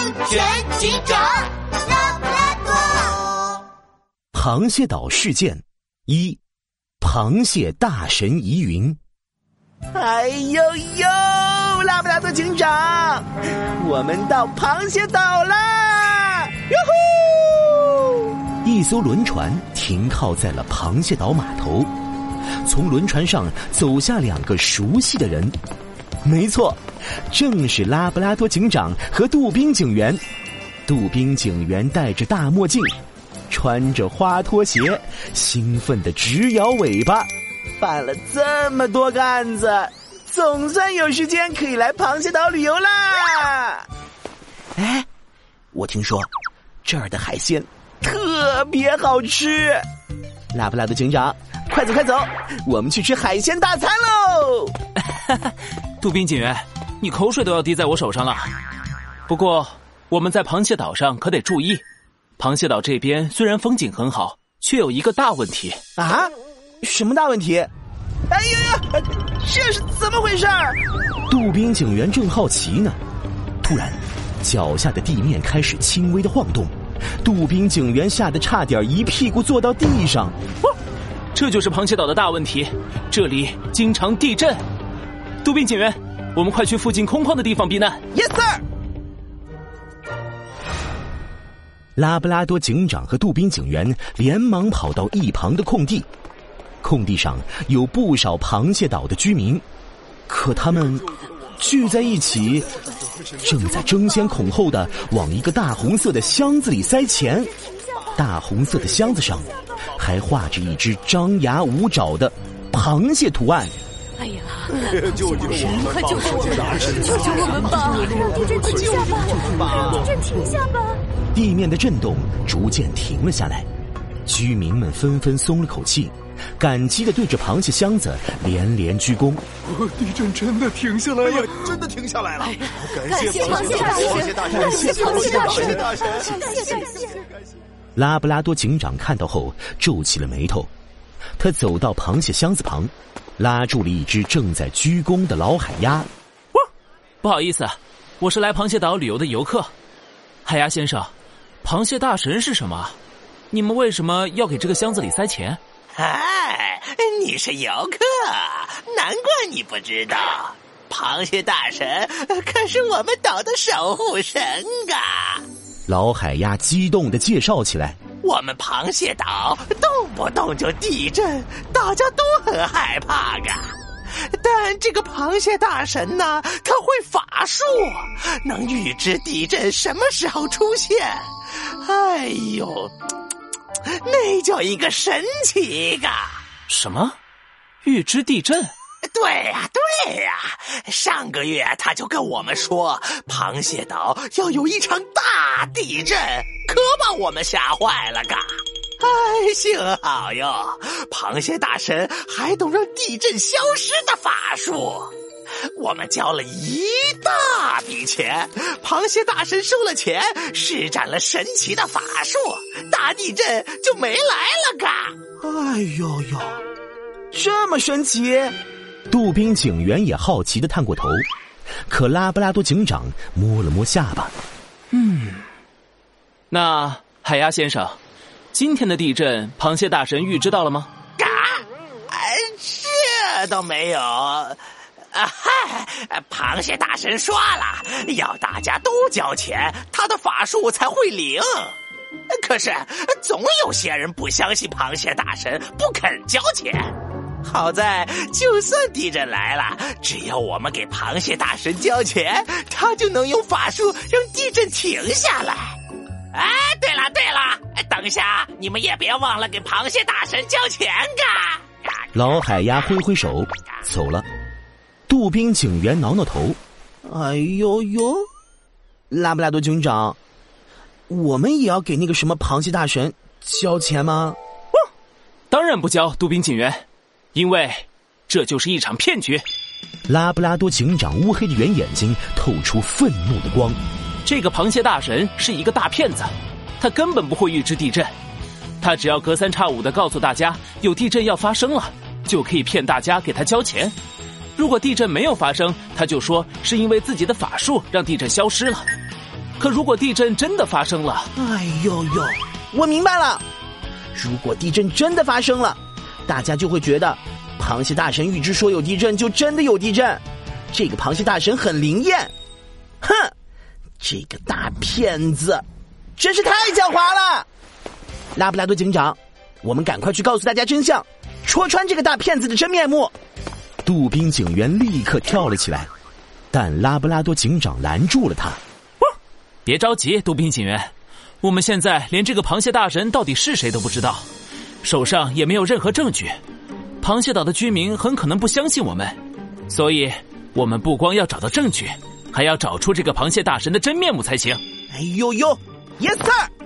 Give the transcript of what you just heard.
安全警长拉布拉多。螃蟹岛事件一：螃蟹大神疑云。哎呦呦，拉布拉多警长，我们到螃蟹岛啦！哟呼！一艘轮船停靠在了螃蟹岛码头，从轮船上走下两个熟悉的人。没错，正是拉布拉多警长和杜宾警员。杜宾警员戴着大墨镜，穿着花拖鞋，兴奋的直摇尾巴。办了这么多个案子，总算有时间可以来螃蟹岛旅游啦！哎，我听说这儿的海鲜特别好吃。拉布拉多警长，快走快走，我们去吃海鲜大餐喽！杜宾警员，你口水都要滴在我手上了。不过我们在螃蟹岛上可得注意，螃蟹岛这边虽然风景很好，却有一个大问题啊。什么大问题？哎呦呦，这是怎么回事？杜宾警员正好奇呢，突然，脚下的地面开始轻微的晃动，杜宾警员吓得差点一屁股坐到地上。哦，这就是螃蟹岛的大问题，这里经常地震。杜宾警员，我们快去附近空旷的地方避难。Yes sir。拉布拉多警长和杜宾警员连忙跑到一旁的空地。空地上有不少螃蟹岛的居民，可他们聚在一起，正在争先恐后的往一个大红色的箱子里塞钱。大红色的箱子上还画着一只张牙舞爪的螃蟹图案。哎呀！救救我们！快救救我们！救救我们吧！让地震停下吧！让地震停下吧！地面的震动逐渐停了下来，居民们纷纷松了口气。感激的对着螃蟹箱子连连鞠躬。地震真的停下来了，真的停下来了！感谢螃蟹大神，感谢螃蟹大神，大神，谢谢感谢。拉布拉多警长看到后皱起了眉头，他走到螃蟹箱子旁，拉住了一只正在鞠躬的老海鸭。不好意思，我是来螃蟹岛旅游的游客。海鸭先生，螃蟹大神是什么？你们为什么要给这个箱子里塞钱？哎，你是游客，难怪你不知道，螃蟹大神可是我们岛的守护神啊！老海鸭激动的介绍起来：“我们螃蟹岛动不动就地震，大家都很害怕啊。但这个螃蟹大神呢，他会法术，能预知地震什么时候出现。哎呦！”那叫一个神奇嘎！什么？预知地震？对呀，对呀！上个月他就跟我们说，螃蟹岛要有一场大地震，可把我们吓坏了嘎！哎，幸好哟，螃蟹大神还懂让地震消失的法术。我们交了一大笔钱，螃蟹大神收了钱，施展了神奇的法术，大地震就没来了嘎！哎呦呦，这么神奇！杜宾警员也好奇的探过头，可拉布拉多警长摸了摸下巴，嗯，那海鸭先生，今天的地震，螃蟹大神预知到了吗？嘎，哎，这倒没有。啊嗨！螃蟹大神说了，要大家都交钱，他的法术才会灵。可是总有些人不相信螃蟹大神，不肯交钱。好在，就算地震来了，只要我们给螃蟹大神交钱，他就能用法术让地震停下来。哎，对了对了，等一下你们也别忘了给螃蟹大神交钱嘎！老海鸭挥挥手走了。杜宾警员挠挠头，哎呦呦，拉布拉多警长，我们也要给那个什么螃蟹大神交钱吗？当然不交，杜宾警员，因为这就是一场骗局。拉布拉多警长乌黑的圆眼睛透出愤怒的光。这个螃蟹大神是一个大骗子，他根本不会预知地震，他只要隔三差五的告诉大家有地震要发生了，就可以骗大家给他交钱。如果地震没有发生，他就说是因为自己的法术让地震消失了。可如果地震真的发生了，哎呦呦，我明白了。如果地震真的发生了，大家就会觉得，螃蟹大神预知说有地震，就真的有地震。这个螃蟹大神很灵验。哼，这个大骗子，真是太狡猾了！拉布拉多警长，我们赶快去告诉大家真相，戳穿这个大骗子的真面目。杜宾警员立刻跳了起来，但拉布拉多警长拦住了他。别着急，杜宾警员，我们现在连这个螃蟹大神到底是谁都不知道，手上也没有任何证据。螃蟹岛的居民很可能不相信我们，所以我们不光要找到证据，还要找出这个螃蟹大神的真面目才行。哎呦呦，Yes sir。